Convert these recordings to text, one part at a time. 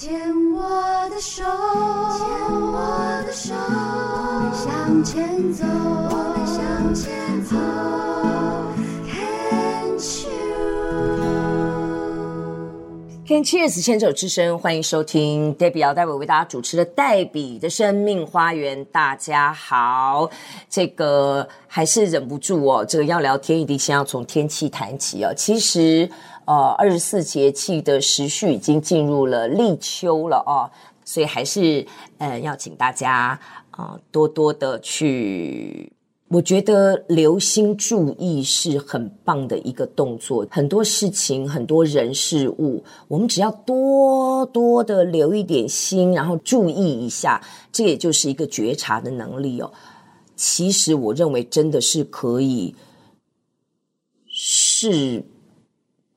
牵我的手，牵我的手，我们向前走，我们向前走。Can Cheers 牵手之声，欢迎收听 Debbie 姚代伟为大家主持的黛比的生命花园。大家好，这个还是忍不住哦，这个要聊天一定先要从天气谈起哦。其实。呃，二十四节气的时序已经进入了立秋了哦，所以还是呃要请大家啊、多多的去，我觉得留心注意是很棒的一个动作。很多事情、很多人事物，我们只要多多的留一点心，然后注意一下，这也就是一个觉察的能力哦。其实我认为真的是可以是。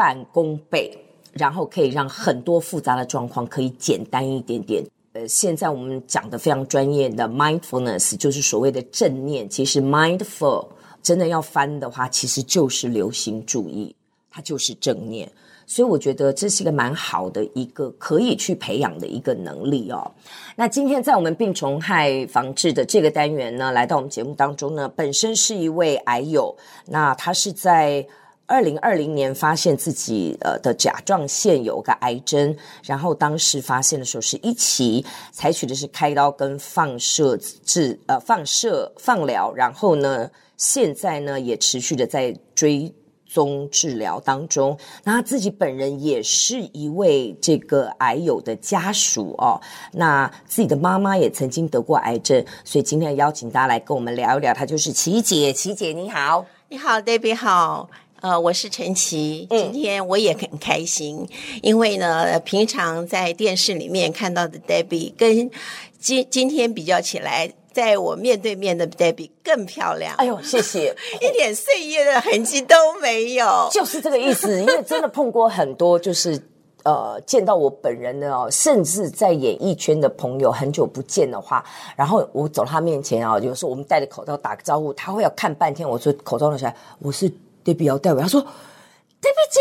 半功倍，然后可以让很多复杂的状况可以简单一点点。呃，现在我们讲的非常专业的 mindfulness，就是所谓的正念。其实 mindful 真的要翻的话，其实就是留心注意，它就是正念。所以我觉得这是一个蛮好的一个可以去培养的一个能力哦。那今天在我们病虫害防治的这个单元呢，来到我们节目当中呢，本身是一位癌友，那他是在。二零二零年发现自己呃的甲状腺有个癌症，然后当时发现的时候是一期，采取的是开刀跟放射治呃放射放疗，然后呢现在呢也持续的在追踪治疗当中。那他自己本人也是一位这个癌友的家属哦，那自己的妈妈也曾经得过癌症，所以今天邀请大家来跟我们聊一聊，她就是琪姐，琪姐你好，你好，Debbie 好。呃，我是陈琦，今天我也很开心，嗯、因为呢，平常在电视里面看到的 Debbie 跟今今天比较起来，在我面对面的 Debbie 更漂亮。哎呦，谢谢，一点岁月的痕迹都没有，就是这个意思。因为真的碰过很多，就是呃，见到我本人的哦，甚至在演艺圈的朋友很久不见的话，然后我走到他面前啊，有时候我们戴着口罩打个招呼，他会要看半天。我说口罩拿起来，我是。Debbie 姚代伟，他说：“Debbie 姐，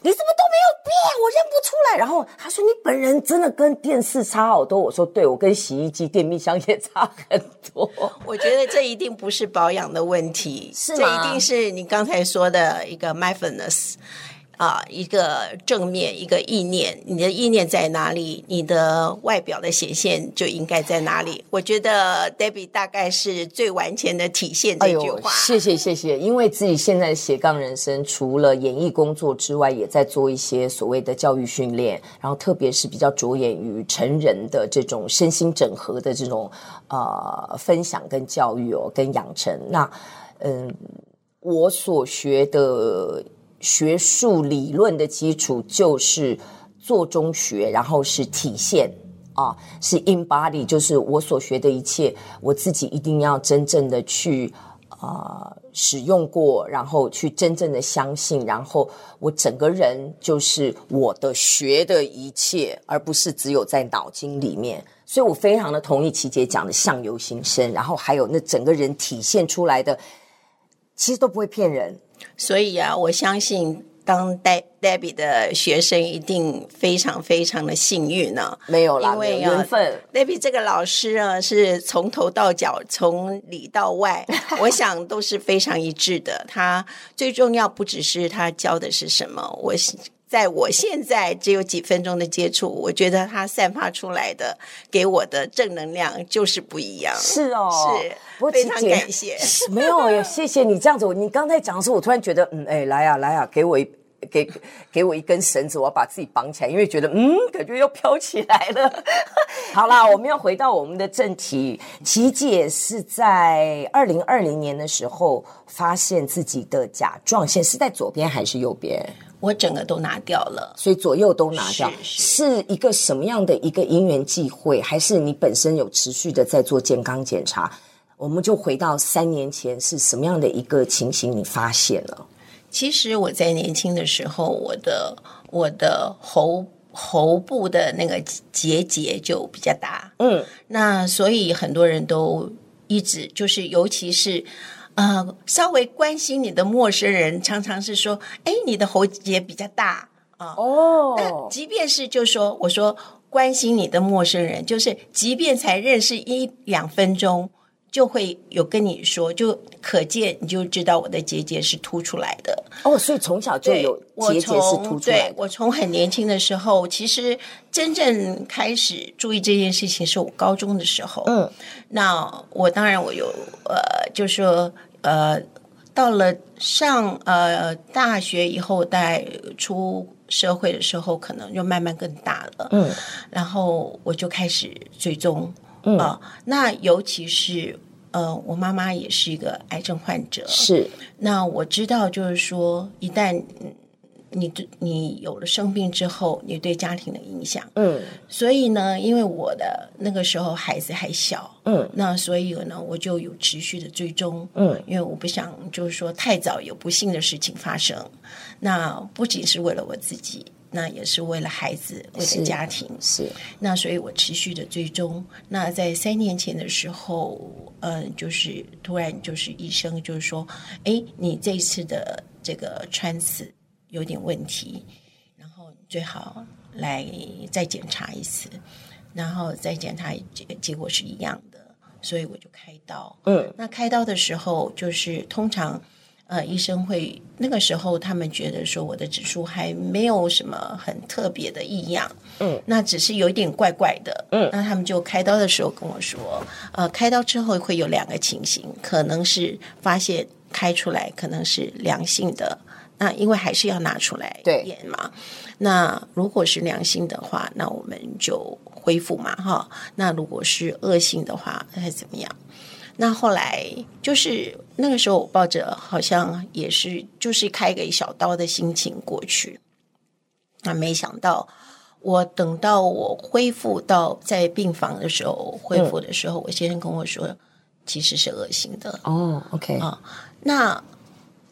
你怎么都没有变？我认不出来。”然后他说：“你本人真的跟电视差好多。”我说：“对，我跟洗衣机、电冰箱也差很多。”我觉得这一定不是保养的问题，是？这一定是你刚才说的一个 mindfulness。啊，一个正面，一个意念，你的意念在哪里，你的外表的显现就应该在哪里。我觉得 Debbie 大概是最完全的体现这句话。哎、谢谢谢谢，因为自己现在的斜杠人生，除了演艺工作之外，也在做一些所谓的教育训练，然后特别是比较着眼于成人的这种身心整合的这种呃分享跟教育哦，跟养成。那嗯，我所学的。学术理论的基础就是做中学，然后是体现啊，是 embody，就是我所学的一切，我自己一定要真正的去啊、使用过，然后去真正的相信，然后我整个人就是我的学的一切，而不是只有在脑筋里面。所以我非常的同意琪姐讲的相由心生，然后还有那整个人体现出来的，其实都不会骗人。所以啊，我相信当黛 Debbie 的学生一定非常非常的幸运呢、啊。没有啦，因为缘分。Debbie 这个老师啊，是从头到脚，从里到外，我想都是非常一致的。他最重要不只是他教的是什么，我。在我现在只有几分钟的接触，我觉得它散发出来的给我的正能量就是不一样。是哦，是，非常感谢。没有，谢谢你这样子。你刚才讲的时候，我突然觉得，嗯，哎，来呀，来呀，给我一。给给我一根绳子，我要把自己绑起来，因为觉得嗯，感觉要飘起来了。好啦，我们要回到我们的正题。琪姐是在二零二零年的时候发现自己的甲状腺是在左边还是右边？我整个都拿掉了，所以左右都拿掉。是，一个什么样的一个因缘际会，还是你本身有持续的在做健康检查？我们就回到三年前是什么样的一个情形，你发现了？其实我在年轻的时候，我的我的喉喉部的那个结节就比较大，嗯，那所以很多人都一直就是，尤其是呃稍微关心你的陌生人，常常是说，哎，你的喉结比较大啊。哦，那即便是就说我说关心你的陌生人，就是即便才认识一两分钟。就会有跟你说，就可见你就知道我的结节是凸出来的哦，所以从小就有结节是凸出来的。对，我从很年轻的时候，其实真正开始注意这件事情是我高中的时候。嗯，那我当然我有呃，就说呃，到了上呃大学以后，在出社会的时候，可能就慢慢更大了。嗯，然后我就开始追踪。嗯、呃，那尤其是。呃，我妈妈也是一个癌症患者。是，那我知道，就是说，一旦你你有了生病之后，你对家庭的影响。嗯，所以呢，因为我的那个时候孩子还小，嗯，那所以呢，我就有持续的追踪。嗯，因为我不想就是说太早有不幸的事情发生。那不仅是为了我自己。那也是为了孩子，为了家庭，是，是。那所以我持续的追踪。那在三年前的时候，嗯、呃，就是突然就是医生就是说，哎，你这一次的这个穿刺有点问题，然后最好来再检查一次，然后再检查结结果是一样的，所以我就开刀。嗯，那开刀的时候就是通常。呃，医生会那个时候，他们觉得说我的指数还没有什么很特别的异样，嗯，那只是有一点怪怪的，嗯，那他们就开刀的时候跟我说，呃，开刀之后会有两个情形，可能是发现开出来可能是良性的，那因为还是要拿出来验嘛，那如果是良性的话，那我们就恢复嘛，哈，那如果是恶性的话，那是怎么样？那后来就是那个时候，我抱着好像也是就是开个一小刀的心情过去。那没想到，我等到我恢复到在病房的时候，恢复的时候，嗯、我先生跟我说，其实是恶性的。哦，OK 啊，那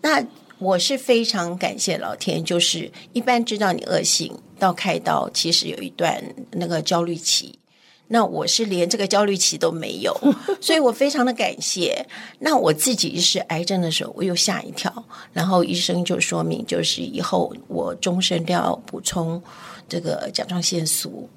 那我是非常感谢老天，就是一般知道你恶性到开刀，其实有一段那个焦虑期。那我是连这个焦虑期都没有，所以我非常的感谢。那我自己是癌症的时候，我又吓一跳，然后医生就说明，就是以后我终身都要补充这个甲状腺素。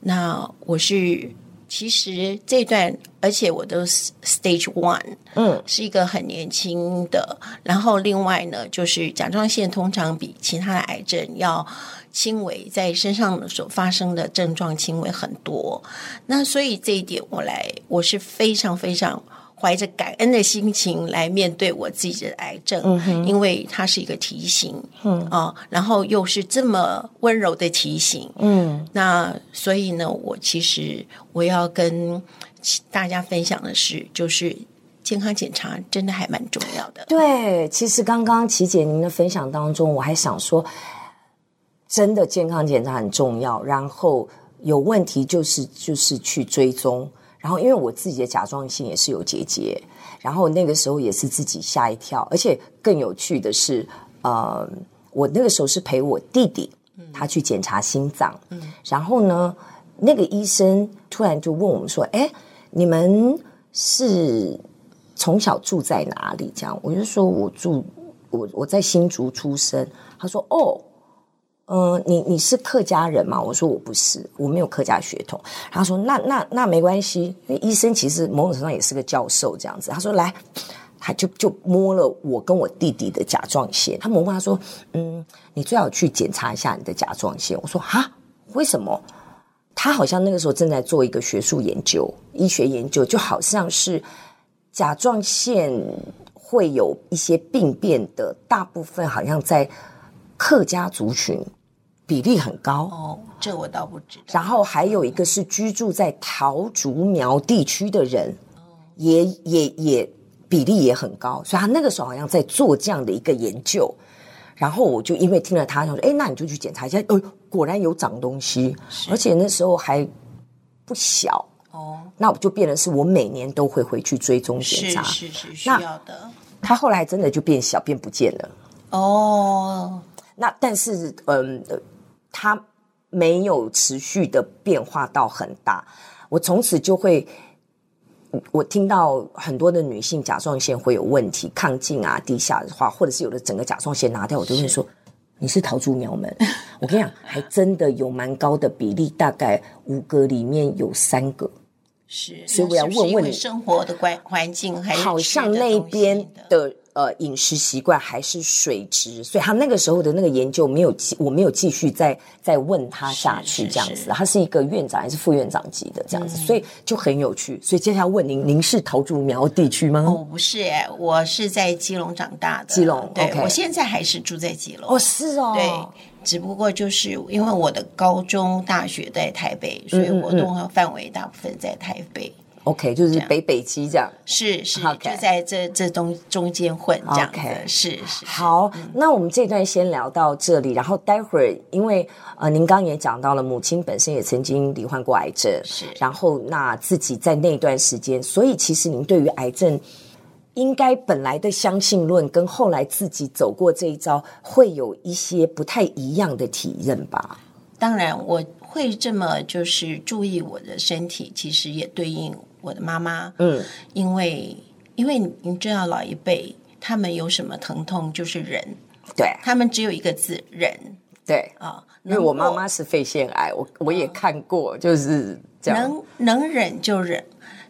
那我是其实这段，而且我都 stage one，嗯，是一个很年轻的。然后另外呢，就是甲状腺通常比其他的癌症要。轻微在身上所发生的症状轻微很多，那所以这一点我来我是非常非常怀着感恩的心情来面对我自己的癌症，嗯、因为它是一个提醒，嗯啊，然后又是这么温柔的提醒，嗯，那所以呢，我其实我要跟大家分享的是，就是健康检查真的还蛮重要的。对，其实刚刚琪姐您的分享当中，我还想说。真的健康检查很重要，然后有问题就是就是去追踪，然后因为我自己的甲状腺也是有结节，然后那个时候也是自己吓一跳，而且更有趣的是，呃，我那个时候是陪我弟弟，他去检查心脏，嗯，然后呢，那个医生突然就问我们说：“哎，你们是从小住在哪里？”这样，我就说我住我我在新竹出生，他说：“哦。”嗯，你你是客家人吗？我说我不是，我没有客家血统。他说那那那没关系，因为医生其实某种程度上也是个教授这样子。他说来，他就就摸了我跟我弟弟的甲状腺。他摸摸他说，嗯，你最好去检查一下你的甲状腺。我说哈，为什么？他好像那个时候正在做一个学术研究，医学研究，就好像是甲状腺会有一些病变的，大部分好像在。客家族群比例很高哦，这我倒不知道。然后还有一个是居住在桃竹苗地区的人，也也也比例也很高，所以他那个时候好像在做这样的一个研究。然后我就因为听了他，他说：“哎，那你就去检查一下。”哦，果然有长东西，而且那时候还不小哦。那我就变成是我每年都会回去追踪检查，是是是需要的。他后来真的就变小，变不见了哦。那但是，嗯，它没有持续的变化到很大。我从此就会，我听到很多的女性甲状腺会有问题，亢进啊、低下的话，或者是有的整个甲状腺拿掉，我就会说：你是逃出苗门，我跟你讲，还真的有蛮高的比例，大概五个里面有三个。是，所以我要问问你，生活的环环境好像那边的。呃，饮食习惯还是水质，所以他那个时候的那个研究没有继，我没有继续再再问他下去这样子。他是一个院长还是副院长级的这样子，嗯、所以就很有趣。所以接下来问您，您是桃竹苗地区吗？哦，不是哎，我是在基隆长大的。基隆，对我现在还是住在基隆。哦，是哦，对，只不过就是因为我的高中、大学在台北，所以活动和范围大部分在台北。嗯嗯 OK，就是北北基这样，是是，okay. 就在这这中中间混这样，OK，是是。好，嗯，那我们这段先聊到这里，然后待会儿，因为呃，您刚刚也讲到了，母亲本身也曾经罹患过癌症，是，然后那自己在那段时间，所以其实您对于癌症，应该本来的相信论跟后来自己走过这一遭，会有一些不太一样的体验吧？当然，我会这么就是注意我的身体，其实也对应。我的妈妈，嗯，因为因为你知道老一辈他们有什么疼痛就是忍，对，他们只有一个字忍，对。啊、哦，因为我妈妈是肺腺癌，我我也看过，就是这样，能能忍就忍。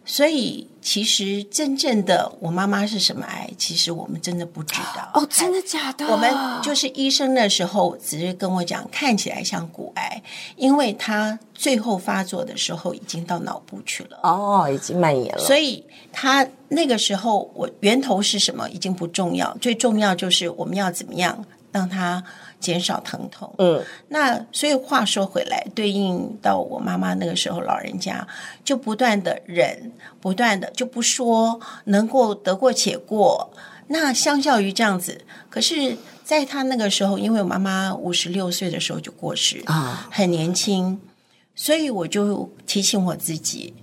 所以，其实真正的我妈妈是什么癌？其实我们真的不知道。哦，真的假的？我们就是医生的时候，只是跟我讲，看起来像骨癌，因为他最后发作的时候已经到脑部去了。哦，已经蔓延了。所以他那个时候，我源头是什么已经不重要，最重要就是我们要怎么样让他。减少疼痛，嗯，那所以话说回来，对应到我妈妈那个时候，老人家就不断的忍，不断的就不说，能够得过且过。那相较于这样子，可是在她那个时候，因为我妈妈五十六岁的时候就过世啊，很年轻，所以我就提醒我自己。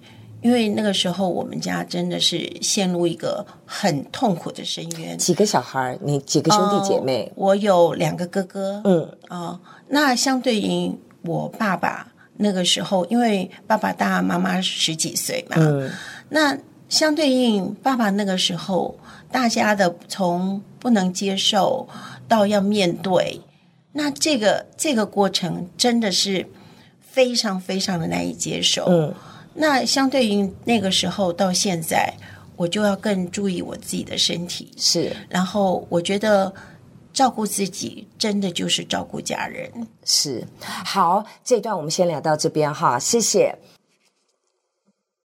因为那个时候，我们家真的是陷入一个很痛苦的深渊。几个小孩？你几个兄弟姐妹？呃、我有两个哥哥。嗯啊、呃，那相对于我爸爸那个时候，因为爸爸大妈妈十几岁嘛。嗯。那相对应爸爸那个时候，大家的从不能接受到要面对，那这个这个过程真的是非常非常的难以接受。嗯。那相对于那个时候到现在，我就要更注意我自己的身体。是，然后我觉得照顾自己真的就是照顾家人。是，好，这段我们先聊到这边哈，谢谢。